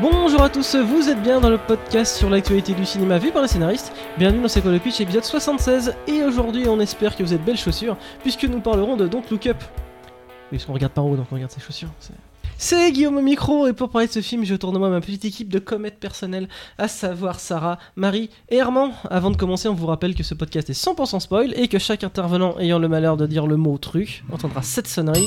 Bonjour à tous, vous êtes bien dans le podcast sur l'actualité du cinéma vu par les scénaristes. Bienvenue dans C'est quoi le pitch épisode 76 et aujourd'hui on espère que vous êtes belles chaussures puisque nous parlerons de Don't Look Up. Oui, parce qu'on regarde par haut donc on regarde ses chaussures. c'est- Guillaume au micro et pour parler de ce film je tourne moi ma petite équipe de comètes personnelles à savoir Sarah, Marie et Herman. Avant de commencer on vous rappelle que ce podcast est 100% spoil et que chaque intervenant ayant le malheur de dire le mot truc entendra cette sonnerie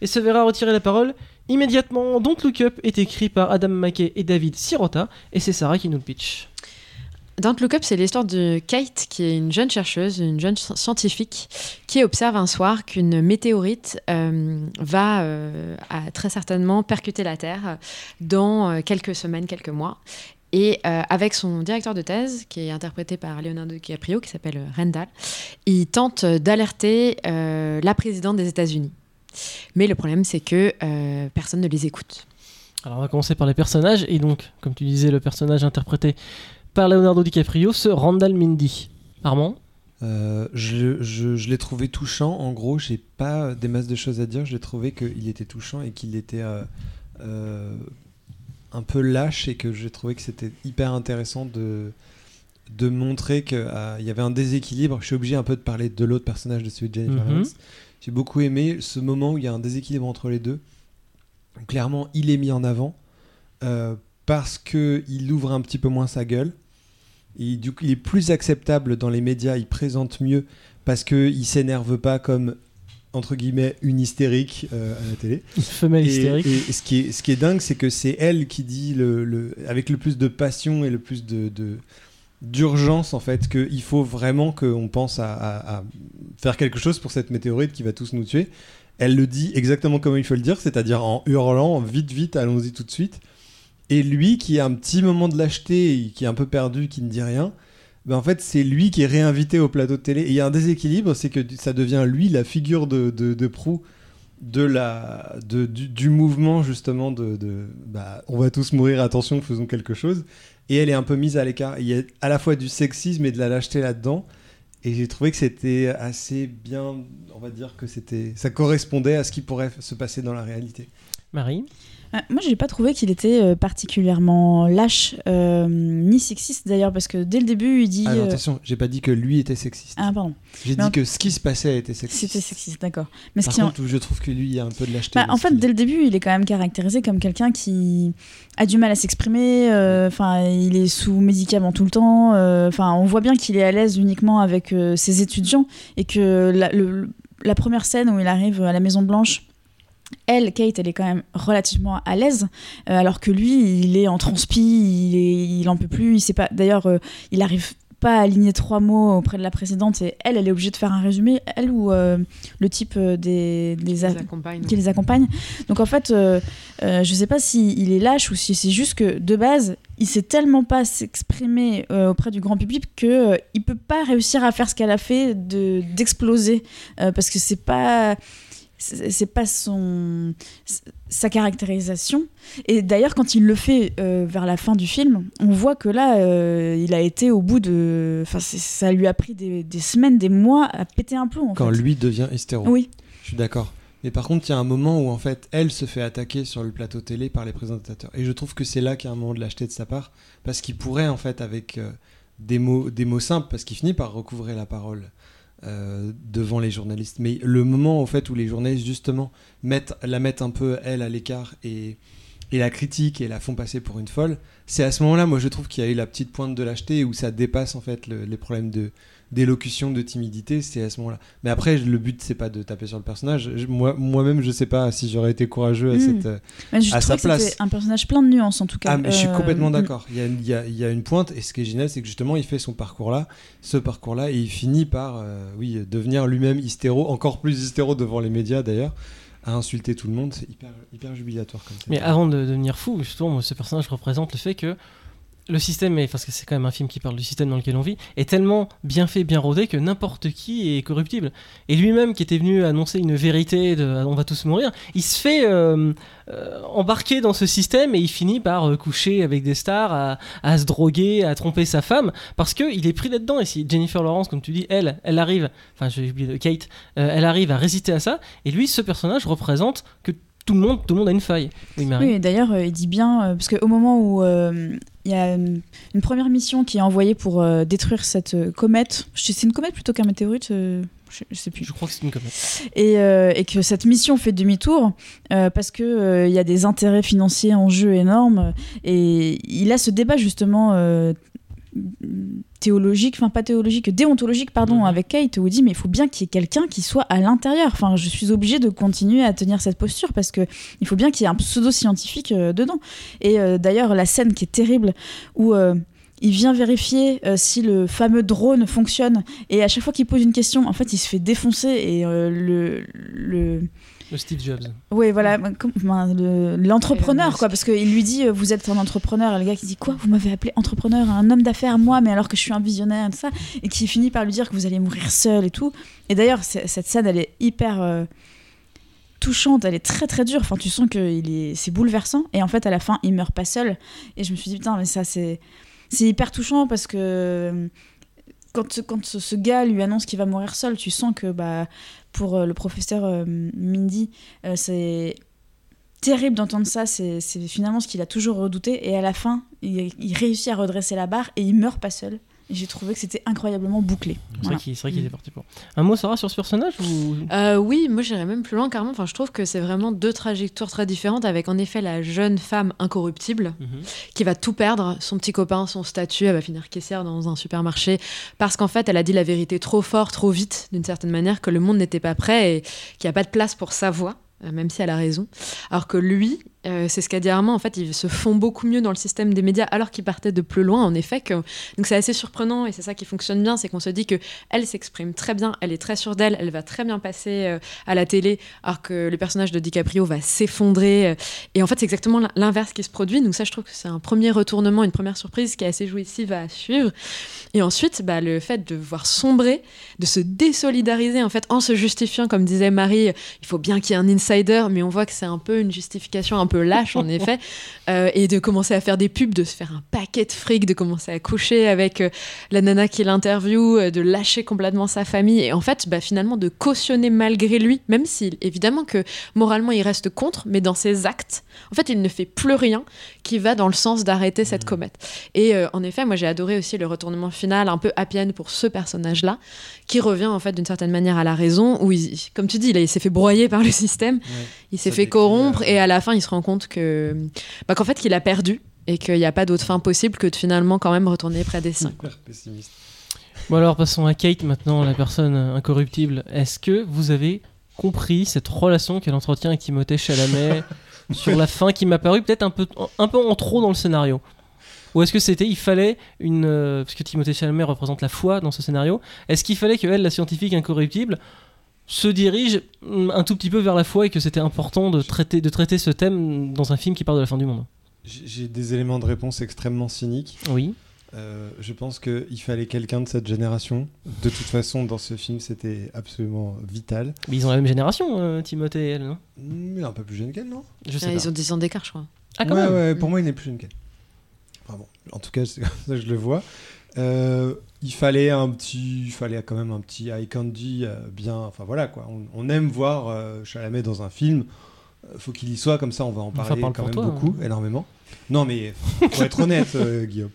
et se verra retirer la parole Immédiatement, Don't Look Up est écrit par Adam McKay et David Sirota, et c'est Sarah qui nous le pitch. Don't Look Up, c'est l'histoire de Kate, qui est une jeune chercheuse, une jeune sci- scientifique, qui observe un soir qu'une météorite euh, va euh, très certainement percuter la Terre dans euh, quelques semaines, quelques mois. Et avec son directeur de thèse, qui est interprété par Leonardo DiCaprio, qui s'appelle Randall, il tente d'alerter la présidente des États-Unis. Mais le problème, c'est que euh, personne ne les écoute. Alors on va commencer par les personnages, et donc, comme tu disais, le personnage interprété par Leonardo DiCaprio, ce Randall Mindy. Armand Euh, je je- je l'ai trouvé touchant. En gros, j'ai pas des masses de choses à dire. J'ai trouvé qu'il était touchant et qu'il était euh, euh, un peu lâche et que j'ai trouvé que c'était hyper intéressant de, de montrer qu'il y avait un déséquilibre. Je suis obligé un peu de parler de l'autre personnage de celui de Jennifer. Lawrence. J'ai beaucoup aimé ce moment où il y a un déséquilibre entre les deux. Clairement, il est mis en avant euh, parce qu'il ouvre un petit peu moins sa gueule. Et du coup, il est plus acceptable dans les médias, il présente mieux parce qu'il s'énerve pas comme entre guillemets une hystérique euh, à la télé. Une femelle Et, hystérique. et ce, qui est, ce qui est dingue, c'est que c'est elle qui dit le, le- avec le plus de passion et le plus de, de- d'urgence en fait qu'il faut vraiment qu'on pense à, faire quelque chose pour cette météorite qui va tous nous tuer. Elle le dit exactement comme il faut le dire, c'est-à-dire en hurlant vite vite, allons-y tout de suite. Et lui qui a un petit moment de lâcheté, et qui est un peu perdu, qui ne dit rien, ben en fait c'est lui qui est réinvité au plateau de télé. Et il y a un déséquilibre, c'est que ça devient lui la figure de, de, proue de la, de, du, du mouvement justement de, de bah, on va tous mourir, attention, faisons quelque chose. Et elle est un peu mise à l'écart. Il y a à la fois du sexisme et de la lâcheté là-dedans. Et j'ai trouvé que c'était assez bien, on va dire que c'était, ça correspondait à ce qui pourrait se passer dans la réalité. Marie? Euh, Moi, j'ai pas trouvé qu'il était euh, particulièrement lâche, euh, ni sexiste d'ailleurs, parce que dès le début, il dit. Ah non, attention, j'ai pas dit que lui était sexiste. Ah, pardon, j'ai dit en- que ce qui se passait était sexiste. c'était sexiste, d'accord. Mais ce Par qui en- contre, je trouve que lui, il y a un peu de lâcheté. Bah, en fait, dès le début, il est quand même caractérisé comme quelqu'un qui a du mal à s'exprimer. euh, Enfin, il est sous médicaments tout le temps. euh, Enfin, on voit bien qu'il est à l'aise uniquement avec ses étudiants et que la, le- la première scène où il arrive à la Maison Blanche. Elle, Kate, elle est quand même relativement à l'aise, euh, alors que lui, il est en transpi, il, est, il en peut plus, il sait pas. D'ailleurs, euh, il arrive pas à aligner trois mots auprès de la présidente et elle, elle est obligée de faire un résumé, elle ou euh, le type des, qui les accompagne. Donc en fait, je sais pas s'il est lâche ou si c'est juste que de base, il sait tellement pas s'exprimer euh, auprès du grand public que euh, il peut pas réussir à faire ce qu'elle a fait de d'exploser euh, parce que c'est pas c'est pas son sa caractérisation et d'ailleurs quand il le fait euh, vers la fin du film on voit que là euh, il a été au bout de enfin ça lui a pris des, des semaines des mois à péter un plomb en Quand fait. lui devient hystéro. oui Je suis d'accord. Mais par contre, il y a un moment où en fait, elle se fait attaquer sur le plateau télé par les présentateurs. Et je trouve que c'est là qu'il y a un moment de lâcheté de sa part, parce qu'il pourrait en fait avec euh, des mots, des mots simples, parce qu'il finit par recouvrer la parole euh, devant les journalistes. Mais le moment en fait où les journalistes justement mettent, la mettent un peu elle à l'écart et et la critiquent et la font passer pour une folle, c'est à ce moment-là, moi je trouve qu'il y a eu la petite pointe de lâcheté où ça dépasse en fait le- les problèmes de d'élocution, de timidité, c'est à ce moment-là. Mais après, le but, c'est pas de taper sur le personnage. Je- moi, moi-même, je sais pas si j'aurais été courageux à Mm. cette. euh, je à sa que place. un personnage plein de nuances en tout cas. Ah, mais je suis Euh, complètement mm. d'accord. Il y a, il y a- il y a une pointe, et ce qui est génial, c'est que justement, il fait son parcours-là, ce parcours-là, et il finit par, euh, oui, devenir lui-même hystéro, encore plus hystéro devant les médias d'ailleurs, à insulter tout le monde. C'est hyper, hyper jubilatoire comme ça. Mais avant de devenir fou, justement, ce personnage représente le fait que le système, est, parce que c'est quand même un film qui parle du système dans lequel on vit, est tellement bien fait, bien rodé que n'importe qui est corruptible. Et lui-même, qui était venu annoncer une vérité de on va tous mourir, il se fait euh, euh, embarquer dans ce système et il finit par euh, coucher avec des stars, à, se droguer, à tromper sa femme, parce qu'il est pris là-dedans. Et si Jennifer Lawrence, comme tu dis, elle, elle arrive, enfin j'ai oublié de Kate, euh, elle arrive à résister à ça, et lui, ce personnage représente que tout le monde, tout le monde a une faille. Oui. Oui, d'ailleurs, euh, il dit bien, euh, parce qu'au moment où euh, il y a une, une première mission qui est envoyée pour euh, détruire cette euh, comète, c'est une comète plutôt qu'un météorite, euh, je, je sais plus, Je crois que c'est une comète. et, euh, et que cette mission fait demi-tour euh, parce que euh, il y a des intérêts financiers en jeu énormes, et il a ce débat justement. Théologique, enfin pas théologique, déontologique, pardon, Mhm. avec Kate, où il dit mais il faut bien qu'il y ait quelqu'un qui soit à l'intérieur. Enfin, je suis obligée de continuer à tenir cette posture parce que il faut bien qu'il y ait un pseudo-scientifique euh, dedans. Et euh, d'ailleurs, la scène qui est terrible où euh, il vient vérifier euh, si le fameux drone fonctionne et à chaque fois qu'il pose une question, en fait, il se fait défoncer et euh, le, le Le Steve Jobs. oui, voilà, le- l'entrepreneur, quoi, parce qu'il lui dit euh, Vous êtes un entrepreneur. Et le gars qui dit Quoi Vous m'avez appelé entrepreneur, un homme d'affaires, moi, mais alors que je suis un visionnaire, et tout ça. Et qui finit par lui dire que vous allez mourir seul et tout. Et d'ailleurs, cette scène, elle est hyper euh, touchante, elle est très très dure. Enfin, tu sens que est, c'est bouleversant. Et en fait, à la fin, il meurt pas seul. Et je me suis dit Putain, mais ça, c'est, c'est hyper touchant parce que. Quand, quand ce, ce gars lui annonce qu'il va mourir seul, tu sens que bah, pour euh, le professeur euh, Mindy, euh, c'est terrible d'entendre ça. C'est c'est finalement ce qu'il a toujours redouté. Et à la fin, il, il réussit à redresser la barre et il meurt pas seul. Et j'ai trouvé que c'était incroyablement bouclé. C'est Voilà. vrai qu'il vrai qu'il était parti pour. Un mot, Sarah, sur ce personnage ou... Euh, oui, moi j'irais même plus loin carrément. Enfin, je trouve que c'est vraiment deux trajectoires très différentes avec en effet la jeune femme incorruptible Mhm. qui va tout perdre, son petit copain, son statut, elle va finir caissière dans un supermarché parce qu'en fait elle a dit la vérité trop fort, trop vite d'une certaine manière que le monde n'était pas prêt et qu'il n'y a pas de place pour sa voix. euh, Même si elle a raison. Alors que lui, euh, c'est ce qu'a dit Armand, en fait, il se fond beaucoup mieux dans le système des médias alors qu'il partait de plus loin, en effet. Donc c'est assez surprenant et c'est ça qui fonctionne bien, c'est qu'on se dit que elle s'exprime très bien, elle est très sûre d'elle, elle va très bien passer euh, à la télé, alors que le personnage de DiCaprio va s'effondrer. euh, et en fait, c'est exactement l'in- l'inverse qui se produit. Donc ça, je trouve que c'est un premier retournement, une première surprise qui est assez jouissive à suivre. Et ensuite, bah, le fait de voir sombrer, de se désolidariser en fait en se justifiant, comme disait Marie, il faut bien qu'il y ait un insider, mais on voit que c'est un peu une justification un peu lâche en effet, Euh, et de commencer à faire des pubs, de se faire un paquet de fric, de commencer à coucher avec euh, la nana qui l'interview, euh, de lâcher complètement sa famille, et en fait, bah, finalement, de cautionner malgré lui, même si évidemment que moralement il reste contre, mais dans ses actes, en fait, il ne fait plus rien qui va dans le sens d'arrêter cette comète. Et en effet, moi j'ai adoré aussi le retournement final, un peu happy end pour ce personnage-là, qui revient en fait d'une certaine manière à la raison, où il, comme tu dis, il, il s'est fait broyer par le système, il s'est fait corrompre, et à la fin il se rend compte que, bah, qu'en fait qu'il a perdu et qu'il n'y a pas d'autre fin possible que de finalement quand même retourner près des siens. Pessimiste. Bon alors passons à Kate maintenant, la personne incorruptible. Est-ce que vous avez compris cette relation qu'elle entretient avec Timothée Chalamet sur la fin qui m'a paru peut-être un peu, un peu en trop dans le scénario? Ou est-ce que c'était, il fallait une... euh, parce que Timothée Chalamet représente la foi dans ce scénario, est-ce qu'il fallait que elle, la scientifique incorruptible, se dirige mm, un tout petit peu vers la foi et que c'était important de traiter, de traiter ce thème dans un film qui parle de la fin du monde J'ai des éléments de réponse extrêmement cyniques. Oui. Euh, je pense qu'il fallait quelqu'un de cette génération. De toute façon, dans ce film, c'était absolument vital. Mais ils ont la même génération, euh, Timothée et elle, non? Il est un peu plus jeune qu'elle, non? Je sais Ah, pas. ils ont 10 ans d'écart, je crois. Ah, quand ouais, même ouais, pour moi, il n'est plus jeune qu'elle. Enfin bon, en tout cas, c'est comme ça que je le vois. Euh, il fallait un petit, il fallait quand même un petit eye candy euh, bien. Enfin voilà quoi. On, on aime voir euh, Chalamet dans un film. Euh, faut qu'il y soit comme ça. On va en parler parle quand pour même toi, beaucoup, hein. énormément. Non mais faut être honnête, euh, Guillaume.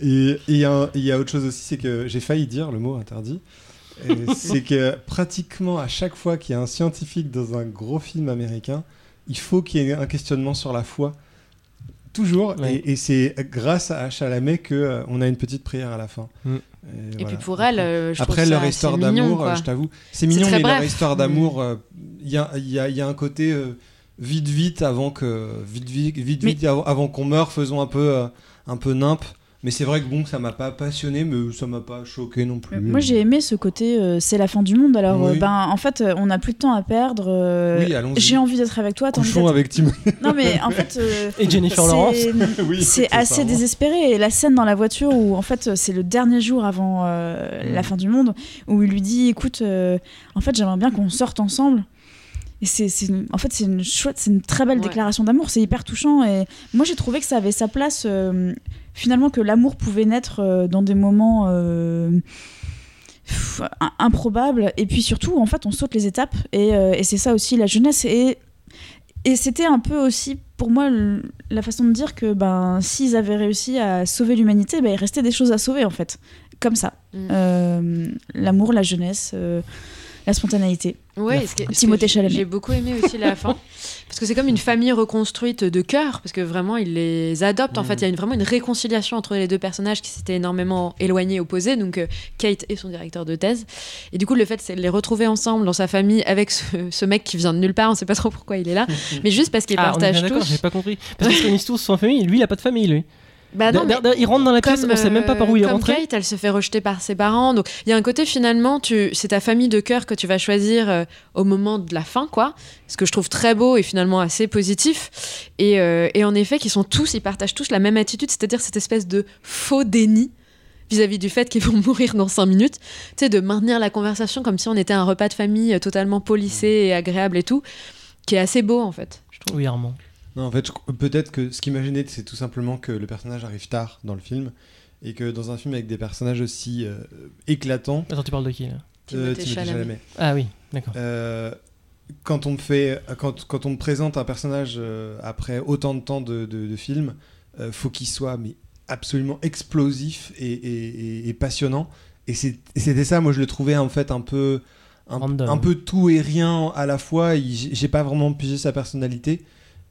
Et il y, y a autre chose aussi, c'est que j'ai failli dire le mot interdit. C'est que pratiquement à chaque fois qu'il y a un scientifique dans un gros film américain, il faut qu'il y ait un questionnement sur la foi. Toujours. Ouais. Et, et c'est grâce à Chalamet que euh, on a une petite prière à la fin. Mm. Et voilà. puis pour elle, euh, je Après trouve leur histoire d'amour, euh, je t'avoue, c'est mignon, très mais leur histoire d'amour, euh, il y, a, il y a- il y a un côté euh, vite, vite avant que vite, vite, vite, Mais- vite avant, avant qu'on meure, faisons un peu, euh, un peu nimp. Mais c'est vrai que bon, ça m'a pas passionné, mais ça m'a pas choqué non plus. Moi, j'ai aimé ce côté, euh, c'est la fin du monde. Alors, Oui. euh, ben, en fait, euh, on n'a plus de temps à perdre. euh, Oui, allons-y. J'ai envie d'être avec toi. Couchons avec Tim. Non, mais en fait, euh, Et Jennifer Lawrence oui, c'est assez ça, hein. désespéré. Et la scène dans la voiture où, en fait, c'est le dernier jour avant euh, Mm. la fin du monde, où il lui dit Écoute, euh, en fait, j'aimerais bien qu'on sorte ensemble. Et c'est, en fait, c'est une chouette, c'est une très belle Ouais. déclaration d'amour. C'est hyper touchant. Et moi, j'ai trouvé que ça avait sa place. euh, finalement, que l'amour pouvait naître euh, dans des moments. euh, pff, improbables et puis surtout en fait on saute les étapes et, et c'est ça aussi la jeunesse et Et c'était un peu aussi, pour moi, le- la façon de dire que ben, s'ils avaient réussi à sauver l'humanité, ben, il restait des choses à sauver, en fait. Comme ça. Mm. Euh, L'amour, la jeunesse, la spontanéité. Ouais, ce que- ce que Timothée j'ai- Chalamet. J'ai beaucoup aimé aussi la fin. Parce que c'est comme une famille reconstruite de cœur, parce que vraiment, il les adopte. En fait, il y a une- vraiment une réconciliation entre les deux personnages qui s'étaient énormément éloignés, opposés. Donc, euh, Kate et son directeur de thèse. Et du coup, le fait, c'est de les retrouver ensemble dans sa famille avec ce, ce mec qui vient de nulle part. On sait pas trop pourquoi il est là. mais juste parce qu'ils Ah, partagent tous. j'ai pas compris. Parce qu'ils se réunissent tous sans famille, lui il a pas de famille lui. Bah non, il rentre dans la pièce, on sait même pas par où il est euh, rentré. Kate, elle se fait rejeter par ses parents. Donc il y a un côté finalement, tu, c'est ta famille de cœur que tu vas choisir euh, au moment de la fin, quoi. Ce que je trouve très beau et finalement assez positif. Et, euh, et en effet, qu'ils sont tous, ils partagent tous la même attitude, c'est-à-dire cette espèce de faux déni vis-à-vis du fait qu'ils vont mourir dans 5 minutes, tu sais, de maintenir la conversation comme si on était un repas de famille totalement polissé et agréable et tout, qui est assez beau en fait, je trouve. Oui, Armand. Non, en fait, peut-être que ce qui m'a gêné, c'est tout simplement que le personnage arrive tard dans le film. Et que dans un film avec des personnages aussi euh, éclatants. Attends, tu parles de qui là? Timothée Chalamet. Ah oui, d'accord. Euh, quand on me fait, quand, quand on me présente un personnage euh, après autant de temps de, de, de film, euh, faut qu'il soit mais absolument explosif et, et- et- et passionnant. Et c'était ça, moi je le trouvais en fait un peu, un, peu tout et rien à la fois. J'ai pas vraiment pigé sa personnalité.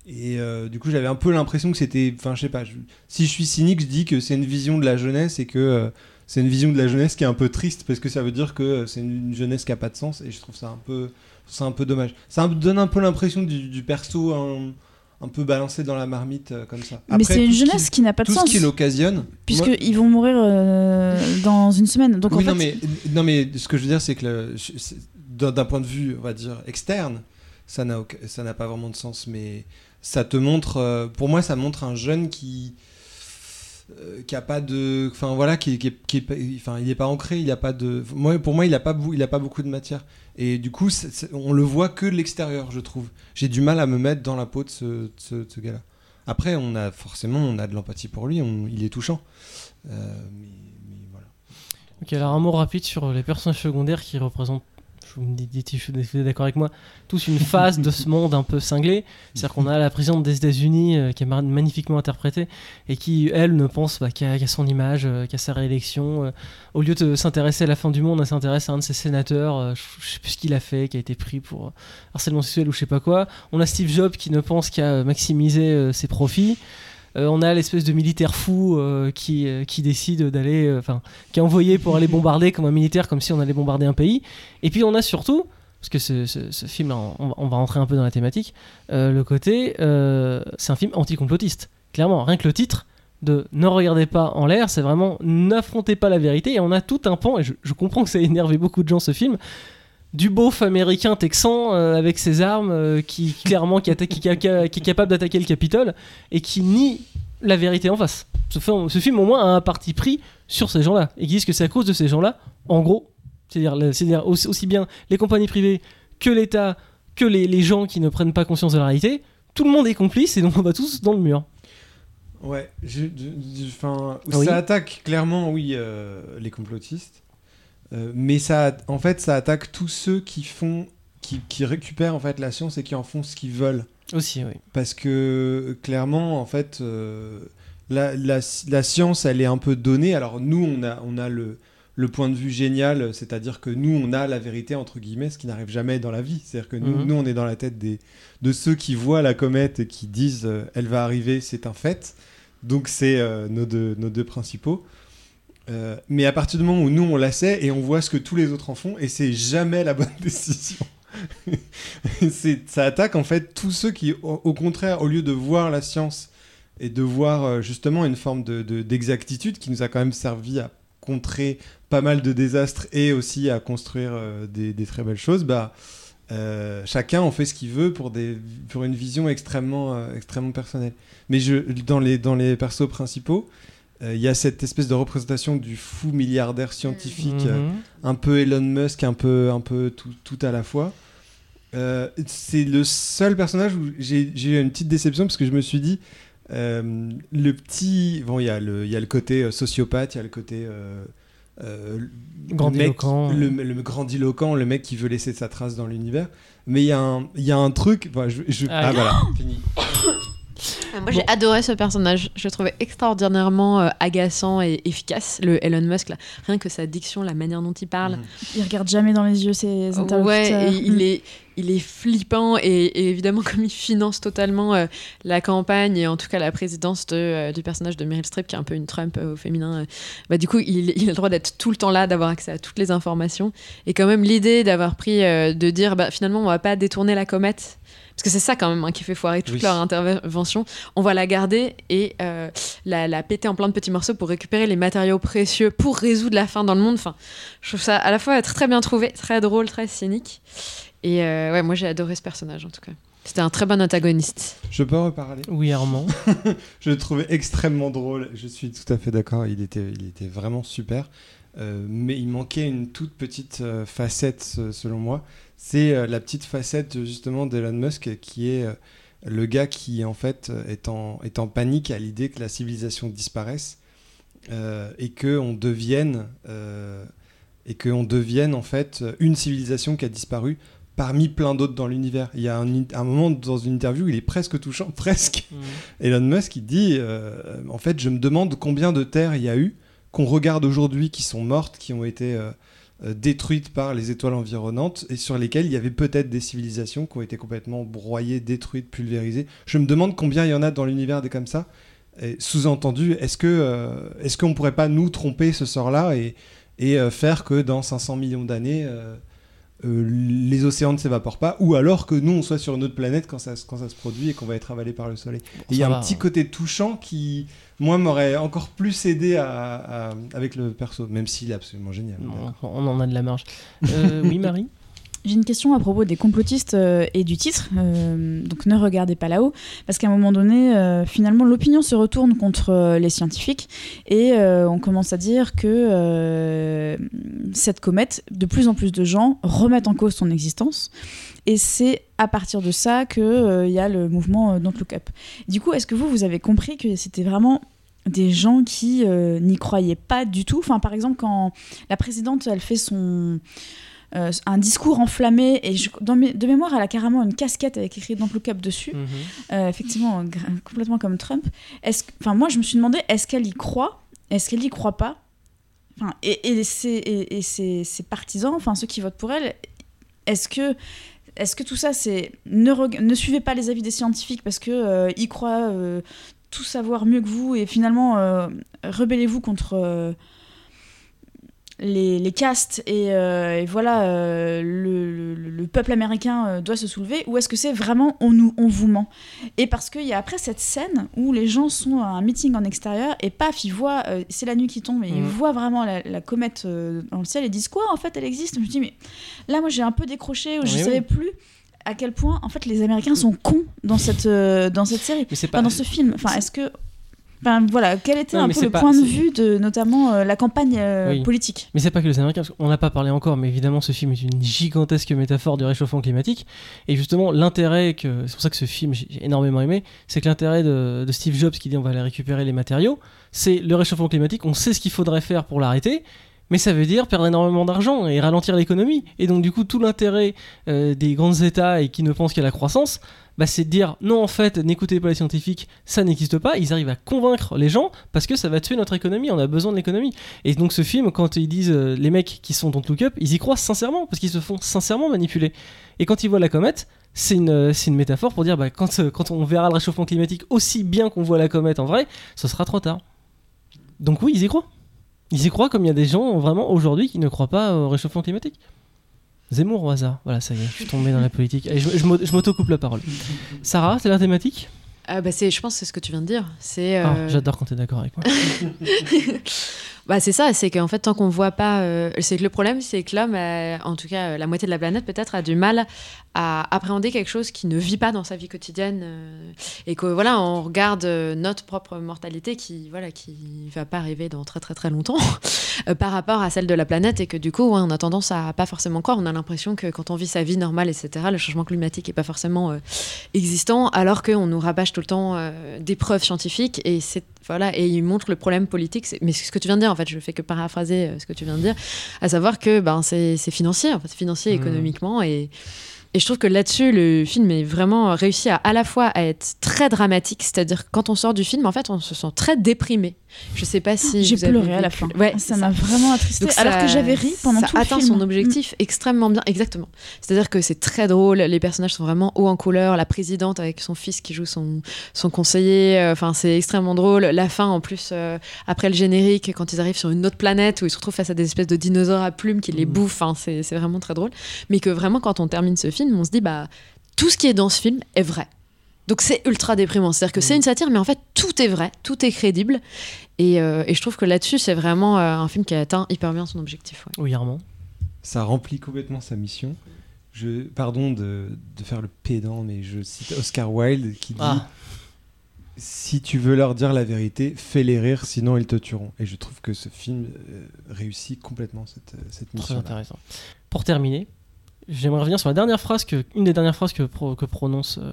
Et euh, du coup, j'avais un peu l'impression que c'était. Enfin, je sais pas. je- si je suis cynique, je dis que c'est une vision de la jeunesse et que euh, c'est une vision de la jeunesse qui est un peu triste parce que ça veut dire que euh, c'est une, une jeunesse qui a pas de sens. Et je trouve ça un peu, c'est un peu dommage. Ça me donne un peu l'impression du, du perso un, un peu balancé dans la marmite comme ça. Mais Après, c'est une tout jeunesse qui- qui n'a pas de Tout sens. ce qui l'occasionne. Puisqu'ils vont mourir dans une semaine. Donc oui, en fait, non, mais, non, mais ce que je veux dire, c'est que d'un point de vue, on va dire, externe, ça n'a aucun- ça n'a pas vraiment de sens. Mais ça te montre, euh, pour moi, ça montre un jeune qui. euh, qui a pas de enfin voilà qui, qui, qui est pas- enfin il est pas ancré il a pas de moi pour moi il a pas il a pas beaucoup de matière. Et du coup c'est- c'est- on le voit que de l'extérieur je trouve. J'ai du mal à me mettre dans la peau de ce, ce, de ce gars-là. Après on a forcément on a de l'empathie pour lui il est touchant. Euh, mais, voilà. Ok, alors un mot rapide sur les personnages secondaires qui représentent, vous me dites si vous êtes d'accord avec moi, tous une phase de ce monde un peu cinglé. C'est-à-dire qu'on a la présidente des États-Unis euh, qui est magnifiquement interprétée et qui, elle, ne pense bah, qu'à son image, euh, qu'à sa réélection. euh. au lieu de s'intéresser à la fin du monde, elle s'intéresse à un de ses sénateurs, je, je sais plus ce qu'il a fait, qui a été pris pour harcèlement sexuel ou je sais pas quoi. On a Steve Jobs qui ne pense qu'à maximiser ses profits. Euh, on a l'espèce de militaire fou euh, qui, euh, qui décide d'aller, enfin, qui est envoyé pour aller bombarder comme un militaire, comme si on allait bombarder un pays. Et puis on a surtout, parce que ce, film, on, va- on va rentrer un peu dans la thématique, le côté, c'est un film anticomplotiste. Clairement, rien que le titre de Ne regardez pas en l'air, c'est vraiment n'affrontez pas la vérité. Et on a tout un pan, et je, je comprends que ça a énervé beaucoup de gens ce film, du beauf américain texan euh, avec ses armes, euh, qui clairement qui, attaque- qui- qui- qui est capable d'attaquer le Capitole et qui nie la vérité en face. Ce film, ce film, au moins, a un parti pris sur ces gens-là. Et qui disent que c'est à cause de ces gens-là, en gros, c'est-à-dire aussi, aussi bien les compagnies privées que l'État, que les, les gens qui ne prennent pas conscience de la réalité, tout le monde est complice et donc on va tous dans le mur. Ouais, je- je- je- enfin, Ah oui. ça attaque clairement, oui, euh, les complotistes. Euh, mais ça, en fait, ça attaque tous ceux qui font, qui, qui récupèrent en fait la science et qui en font ce qu'ils veulent. Aussi, oui. Parce que clairement, en fait, euh, la, la- la science, elle est un peu donnée. Alors nous, on a, on a le, le point de vue génial, c'est-à-dire que nous, on a la vérité, entre guillemets, ce qui n'arrive jamais dans la vie. C'est-à-dire que nous, Mhm. nous, on est dans la tête des, de ceux qui voient la comète et qui disent euh, elle va arriver, c'est un fait. Donc c'est euh, nos, deux, nos deux principaux. Euh, mais à partir du moment où nous, on la sait et on voit ce que tous les autres en font, et c'est jamais la bonne décision. Ça attaque en fait tous ceux qui, au, contraire, au lieu de voir la science et de voir euh, justement une forme de- de- d'exactitude qui nous a quand même servi à contrer pas mal de désastres et aussi à construire euh, des, très belles choses, bah, chacun en fait ce qu'il veut pour, des, pour une vision extrêmement, extrêmement personnelle. Mais je, dans, les, dans les persos principaux, euh, il y a cette espèce de représentation du fou milliardaire scientifique euh, Mhm. un peu Elon Musk, un peu, un peu tout, tout à la fois. Euh, c'est le seul personnage où j'ai eu une petite déception parce que je me suis dit, euh, le petit. Bon, il y, a le- y a le côté euh, sociopathe, il y a le côté euh, euh, le Grandiloquent. mec- le, le grandiloquent, le mec qui veut laisser sa trace dans l'univers. Mais il y, a un- il y a un truc. enfin, je, je- Ah, ah, voilà, fini. Moi, j'ai adoré ce personnage. Je le trouvais extraordinairement euh, agaçant et efficace, le Elon Musk. Là. Rien que sa diction, la manière dont il parle. Mhm. Il regarde jamais dans les yeux ses interlocuteurs. Ouais, et il Mm. est, il est flippant et, et évidemment comme il finance totalement euh, la campagne et en tout cas la présidence de, euh, du personnage de Meryl Streep qui est un peu une Trump euh, au féminin, euh, bah, du coup il, il a le droit d'être tout le temps là, d'avoir accès à toutes les informations et quand même l'idée d'avoir pris euh, de dire bah, finalement on va pas détourner la comète parce que c'est ça quand même hein, qui fait foirer toute Oui. leur intervention. On va la garder et euh, la, la péter en plein de petits morceaux pour récupérer les matériaux précieux pour résoudre la faim dans le monde. Enfin, je trouve ça à la fois très, très bien trouvé, très drôle, très cynique. Et euh, ouais, moi j'ai adoré ce personnage en tout cas. C'était un très bon antagoniste. Je peux en reparler? Oui, Armand. Je le trouvais extrêmement drôle. Je suis tout à fait d'accord. Il était, il était vraiment super. Euh, mais il manquait une toute petite euh, facette, selon moi. C'est euh, la petite facette justement d'Elon Musk qui est le gars qui en fait est en, est en panique à l'idée que la civilisation disparaisse euh, et que on devienne euh, et que on devienne en fait une civilisation qui a disparu parmi plein d'autres dans l'univers. Il y a un, un moment dans une interview, où il est presque touchant, presque. Elon Musk, il dit euh, En fait, je me demande combien de terres il y a eu qu'on regarde aujourd'hui qui sont mortes, qui ont été euh, euh, détruites par les étoiles environnantes et sur lesquelles il y avait peut-être des civilisations qui ont été complètement broyées, détruites, pulvérisées. Je me demande combien il y en a dans l'univers des comme ça. Sous-entendu, est-ce que euh, est-ce qu'on pourrait pas nous tromper ce sort-là et, et euh, faire que dans 500 millions d'années les océans ne s'évaporent pas, ou alors que nous on soit sur une autre planète quand ça, se- quand ça se produit et qu'on va être avalé par le soleil. Il y a un petit côté touchant qui, moi, m'aurait encore plus aidé à, à- avec le perso, même s'il est absolument génial. Non, on en a de la marge. Euh, oui, Marie J'ai une question à propos des complotistes euh, et du titre. euh, donc ne regardez pas là-haut, parce qu'à un moment donné, euh, finalement, l'opinion se retourne contre euh, les scientifiques et euh, on commence à dire que euh, cette comète, de plus en plus de gens remettent en cause son existence. Et c'est à partir de ça qu'il y a le mouvement euh, Don't Look Up. Du coup, est-ce que vous, vous avez compris que c'était vraiment des gens qui euh, n'y croyaient pas du tout. Enfin, par exemple, quand la présidente, elle fait son euh, un discours enflammé et je- dans mes- de mémoire elle a carrément une casquette avec écrit Don't Look Up dessus. Mhm. Euh, effectivement complètement comme Trump. Est-ce enfin moi je me suis demandé est-ce qu'elle y croit? Est-ce qu'elle y croit pas? Enfin et, et, ses, et, et ses- ses partisans enfin ceux qui votent pour elle est-ce que est-ce que tout ça c'est ne, ne suivez pas les avis des scientifiques parce que euh, ils croient euh, tout savoir mieux que vous. Et finalement euh, rebellez-vous contre euh, les, les castes. Et, euh, et voilà le, le- le peuple américain doit se soulever. Ou est-ce que c'est vraiment on nous on vous ment? Et parce qu'il y a après cette scène où les gens sont à un meeting en extérieur et paf ils voient c'est la nuit qui tombe et ils Mhm. voient vraiment la, la comète dans le ciel et disent quoi en fait elle existe? Je me dis mais là moi j'ai un peu décroché je Oui, savais oui. plus à quel point en fait les Américains sont cons dans cette euh, dans cette série Mais c'est Enfin, pas. dans ce film enfin est-ce que voilà, quel était Non, un peu le pas- point de vue de notamment euh, la campagne euh, Oui. politique? Mais c'est pas que les Américains, parce qu'on n'a pas parlé encore, mais évidemment ce film est une gigantesque métaphore du réchauffement climatique. Et justement, l'intérêt que. C'est pour ça que ce film j'ai j'ai énormément aimé, c'est que l'intérêt de, de Steve Jobs qui dit on va aller récupérer les matériaux, c'est le réchauffement climatique, on sait ce qu'il faudrait faire pour l'arrêter. Mais ça veut dire perdre énormément d'argent et ralentir l'économie. Et donc, du coup, tout l'intérêt euh, des grands États et qui ne pensent qu'à la croissance, bah, c'est de dire non, en fait, n'écoutez pas les scientifiques, ça n'existe pas. Ils arrivent à convaincre les gens parce que ça va tuer notre économie, on a besoin de l'économie. Et donc ce film, quand ils disent euh, les mecs qui sont Don't Look Up, ils y croient sincèrement parce qu'ils se font sincèrement manipuler. Et quand ils voient la comète, c'est une, euh, métaphore pour dire bah, quand, quand on verra le réchauffement climatique aussi bien qu'on voit la comète en vrai, ce sera trop tard. Donc oui, ils y croient. Ils y croient comme il y a des gens vraiment aujourd'hui qui ne croient pas au réchauffement climatique. Zemmour au hasard, voilà, ça y est, je suis tombé dans la politique. Allez, je, je m'au- je m'auto-coupe la parole. Sarah, c'est la thématique? Ah bah je pense que c'est ce que tu viens de dire. C'est, Ah, euh, J'adore quand t'es d'accord avec moi. Bah c'est ça, c'est qu'en fait tant qu'on voit pas, euh, c'est que le problème c'est que l'homme, a- en tout cas euh, la moitié de la planète peut-être a du mal à appréhender quelque chose qui ne vit pas dans sa vie quotidienne euh, et que voilà on regarde euh, notre propre mortalité qui voilà qui va pas arriver dans très très très longtemps euh, par rapport à celle de la planète et que du coup on a tendance à pas forcément croire, on a l'impression que quand on vit sa vie normale etc le changement climatique est pas forcément euh, existant alors qu'on nous rabâche tout le temps euh, des preuves scientifiques et c'est Voilà, et il montre le problème politique. c'est- Mais ce que tu viens de dire, en fait, je fais que paraphraser euh, ce que tu viens de dire, à savoir que ben, c'est financier, en fait, c'est financier Mhm. économiquement. Et, et je trouve que là-dessus, le film est vraiment réussi à à la fois à être très dramatique, c'est-à-dire que quand on sort du film, en fait, on se sent très déprimé. Je sais pas si. J'ai vous avez pleuré à la fin. Ouais, ça c'est m'a vraiment attristé. donc Alors ça- que j'avais ri pendant ça tout le atteint film. son objectif extrêmement bien, exactement. C'est-à-dire que c'est très drôle, les personnages sont vraiment haut en couleur, la présidente avec son fils qui joue son, son conseiller, euh, enfin c'est extrêmement drôle. La fin en plus, euh, après le générique, quand ils arrivent sur une autre planète où ils se retrouvent face à des espèces de dinosaures à plumes qui les Mhm. bouffent, c'est vraiment très drôle. Mais que vraiment quand on termine ce film, on se dit bah tout ce qui est dans ce film est vrai. Donc c'est ultra déprimant. C'est-à-dire que c'est Mhm. une satire, mais en fait tout est vrai, tout est crédible. Et, euh, et je trouve que là-dessus, c'est vraiment euh, un film qui a atteint hyper bien son objectif. ouais. Oui, Armand. Ça remplit complètement sa mission. Je, pardon de, de faire le pédant, mais je cite Oscar Wilde qui dit Ah. Si tu veux leur dire la vérité, fais-les rire, sinon ils te tueront. Et je trouve que ce film euh, réussit complètement cette, cette Très mission. intéressant. Pour terminer, j'aimerais revenir sur la dernière phrase que, une des dernières phrases que, pro- que prononce euh,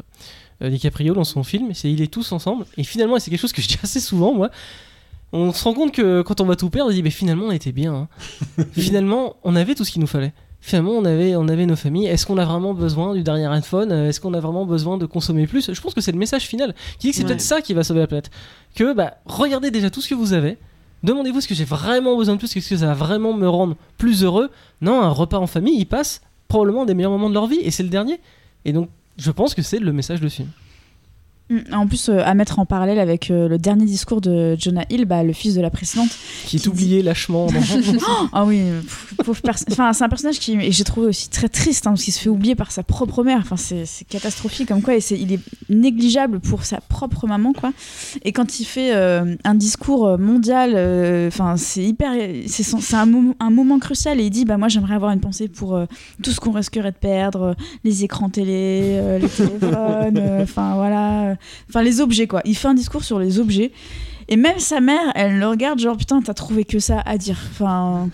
euh, DiCaprio dans son film, c'est il est tous ensemble. Et finalement, c'est quelque chose que je dis assez souvent, moi. On se rend compte que quand on va tout perdre, on dit mais finalement on était bien. hein. finalement, on avait tout ce qu'il nous fallait. Finalement, on avait, on avait nos familles. Est-ce qu'on a vraiment besoin du dernier iPhone? Euh, Est-ce qu'on a vraiment besoin de consommer plus? Je pense que c'est le message final qui dit que c'est Ouais. peut-être ça qui va sauver la planète. Que bah, regardez déjà tout ce que vous avez. Demandez-vous ce que j'ai vraiment besoin de plus, est-ce que ça va vraiment me rendre plus heureux Non, un repas en famille, ils passent probablement des meilleurs moments de leur vie et c'est le dernier. Et donc, je pense que c'est le message de ce film. Mm. En plus, euh, à mettre en parallèle avec euh, le dernier discours de Jonah Hill, bah, le fils de la précédente. Qui est oublié lâchement. dans- Ah oui, pauvre Enfin, c'est un personnage qui, et j'ai trouvé aussi très triste, hein, parce qu'il se fait oublier par sa propre mère. Enfin, c'est catastrophique, comme quoi, et il est négligeable pour sa propre maman, quoi. Et quand il fait euh, un discours mondial, enfin, c'est hyper, c'est, un, moment- un moment crucial, et il dit, bah moi, j'aimerais avoir une pensée pour tout ce qu'on risquerait de perdre, les écrans télé, les téléphones, enfin voilà, enfin les objets, quoi. Il fait un discours sur les objets. Et même sa mère, elle le regarde genre putain, t'as trouvé que ça à dire. Enfin,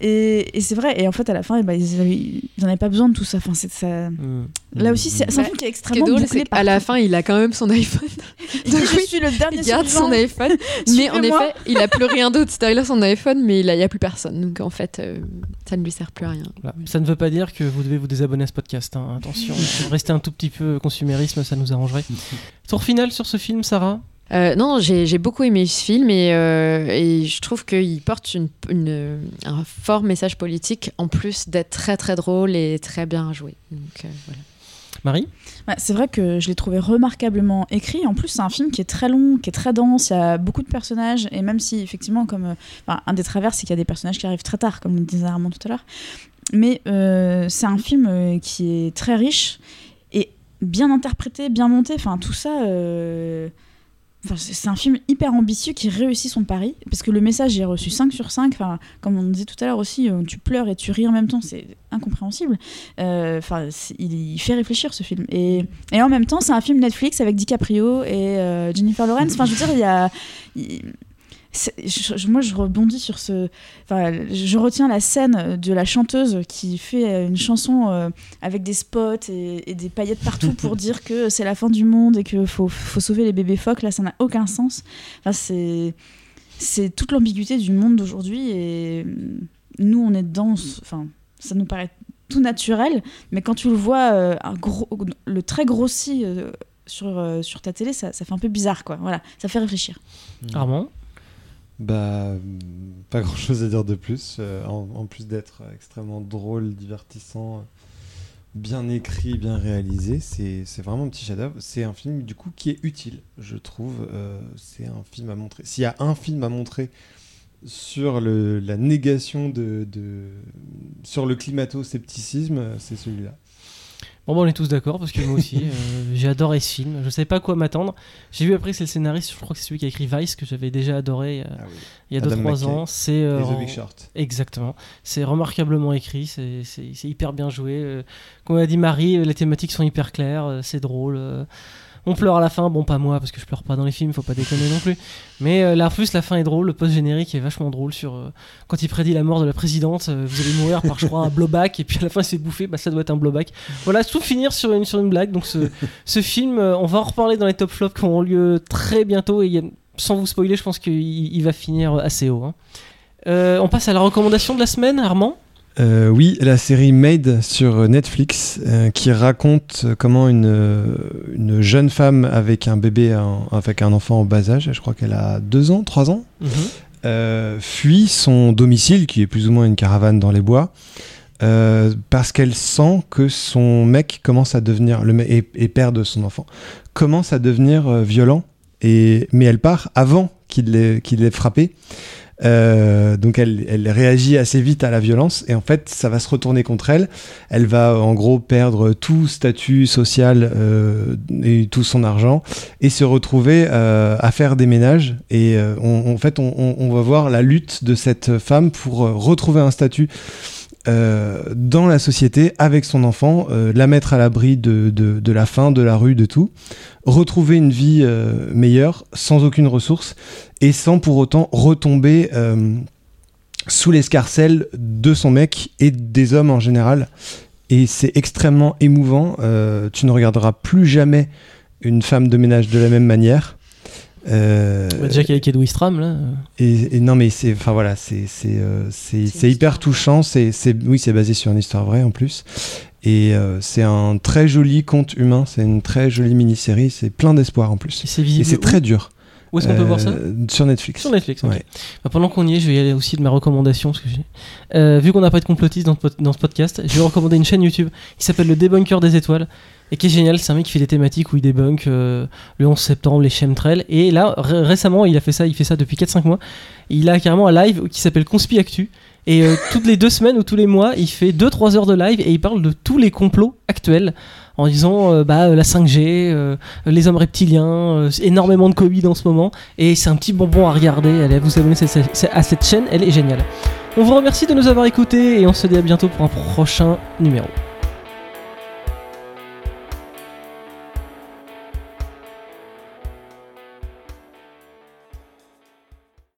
et, et c'est vrai. Et en fait, à la fin, eh ben, ils, avaient- ils en avaient pas besoin de tout ça. Enfin, c'est ça. Mm. Là aussi, c'est un film qui est est extrêmement drôle, bouclé par qu'à la fin, il a quand même son iPhone. Donc je oui, suis le dernier Il garde son iPhone, mais en effet, il a plus rien d'autre. C'est-à-dire, il a son iPhone, mais il n'y a, plus personne. Donc en fait, euh, ça ne lui sert plus à rien. Voilà. Ça ne veut pas dire que vous devez vous désabonner à ce podcast. hein. Attention, restez un tout petit peu consumérisme, ça nous arrangerait. Tour final sur ce film, Sarah? Euh, non, j'ai beaucoup aimé ce film et, euh, et je trouve qu'il porte une, une- un fort message politique en plus d'être très très drôle et très bien joué. Donc, euh, voilà. Marie Ouais, c'est vrai que je l'ai trouvé remarquablement écrit. En plus, c'est un film qui est très long, qui est très dense. Il y a beaucoup de personnages. Et même si, effectivement, comme enfin, un des travers, c'est qu'il y a des personnages qui arrivent très tard, comme le disait Armand tout à l'heure. Mais euh, c'est un film qui est très riche et bien interprété, bien monté. Enfin, tout ça. Enfin, c'est un film hyper ambitieux qui réussit son pari parce que le message j'ai reçu 5 sur 5 enfin comme on disait tout à l'heure aussi euh, tu pleures et tu ris en même temps c'est incompréhensible. Euh, enfin il, fait réfléchir ce film. Et, et en même temps c'est un film Netflix avec DiCaprio et euh, Jennifer Lawrence. Enfin je veux dire il y a je- moi je rebondis sur ce enfin je retiens la scène de la chanteuse qui fait euh, une chanson euh, avec des spots et, et des paillettes partout pour dire que c'est la fin du monde et qu'il faut, faut sauver les bébés phoques. Là ça n'a aucun sens. Enfin, c'est c'est toute l'ambiguïté du monde d'aujourd'hui et euh, nous on est dedans enfin ça nous paraît tout naturel mais quand tu le vois euh, un gros, le très grossi euh, sur, euh, sur ta télé ça, ça fait un peu bizarre quoi. Voilà. Ça fait réfléchir. Armand? Bah, pas grand chose à dire de plus, euh, en, plus d'être extrêmement drôle, divertissant, bien écrit, bien réalisé. C'est vraiment un petit chef-d'œuvre. C'est un film, du coup, qui est utile, je trouve. Euh, c'est un film à montrer. S'il y a un film à montrer sur le, la négation de, sur le climato-scepticisme, c'est celui-là. Bon, bah, on est tous d'accord parce que moi aussi, euh, j'ai adoré ce film. Je savais pas à quoi m'attendre. J'ai vu après que c'est le scénariste, je crois que c'est celui qui a écrit Vice, que j'avais déjà adoré euh, Ah oui. il y a Adam 2-3 McKay. ans. C'est euh, Et The en- Big Short. Exactement. C'est remarquablement écrit, c'est hyper bien joué. Comme a dit Marie, les thématiques sont hyper claires, c'est drôle. On pleure à la fin, bon pas moi parce que je pleure pas dans les films, faut pas déconner non plus. Mais euh, là en plus la fin est drôle, le post générique est vachement drôle sur euh, quand il prédit la mort de la présidente, euh, vous allez mourir par je crois un blowback et puis à la fin fait bouffer, bah ça doit être un blowback. Voilà, tout finir sur une sur une blague. Donc ce, film, on va en reparler dans les top flops qui auront lieu très bientôt et sans vous spoiler, je pense qu'il il va finir assez haut. hein. On passe à la recommandation de la semaine, Armand? Euh, oui, la série Made sur Netflix euh, qui raconte comment une, euh, une jeune femme avec un bébé, en- avec un enfant en bas âge, je crois qu'elle a deux ans, trois ans, euh, fuit son domicile, qui est plus ou moins une caravane dans les bois, parce qu'elle sent que son mec commence à devenir, le et, et père de son enfant, commence à devenir violent, et, mais elle part avant qu'il l'ait qu'il l'ait frappé. Euh, donc elle, elle réagit assez vite à la violence et en fait ça va se retourner contre elle. Elle va en gros perdre tout statut social euh, et tout son argent et se retrouver euh, à faire des ménages. Et euh, en fait on, on- on va voir la lutte de cette femme pour euh, retrouver un statut euh, dans la société avec son enfant, euh, la mettre à l'abri de, la faim, de la rue, de tout, retrouver une vie euh, meilleure sans aucune ressource et sans pour autant retomber sous l'escarcelle de son mec et des hommes en général. Et c'est extrêmement émouvant. Tu ne regarderas plus jamais une femme de ménage de la même manière. Euh, Bah, Déjà qu'avec Ed Wistram, là. et, et non mais c'est enfin voilà c'est c'est euh, c'est C'est c'est une hyper touchant c'est c'est oui c'est basé sur une histoire vraie en plus. Et euh, c'est un très joli conte humain c'est une très jolie mini-série c'est plein d'espoir en et plus c'est et c'est très dur Où, est-ce qu'on peut voir ça Euh, sur Netflix Sur Netflix, ok. Ouais. Bah, pendant qu'on y est, je vais y aller aussi de ma recommandation. Parce que j'ai- euh, vu qu'on n'a pas de complotiste dans, ce pod- dans ce podcast, je vais recommander une chaîne YouTube qui s'appelle Le Débunker des étoiles et qui est génial. C'est un mec qui fait des thématiques où il débunk euh, le 11 septembre, les chemtrails. Et là, ré- récemment, il a fait ça, il fait ça depuis 4-5 mois. Il a carrément un live qui s'appelle Conspi Actu. Et euh, toutes les deux semaines ou tous les mois, il fait 2-3 heures de live et il parle de tous les complots actuels en disant euh, bah, euh, la 5G, euh, les hommes reptiliens, énormément de Covid en ce moment. Et c'est un petit bonbon à regarder. Allez vous abonner à cette chaîne, elle est géniale. On vous remercie de nous avoir écoutés et on se dit à bientôt pour un prochain numéro.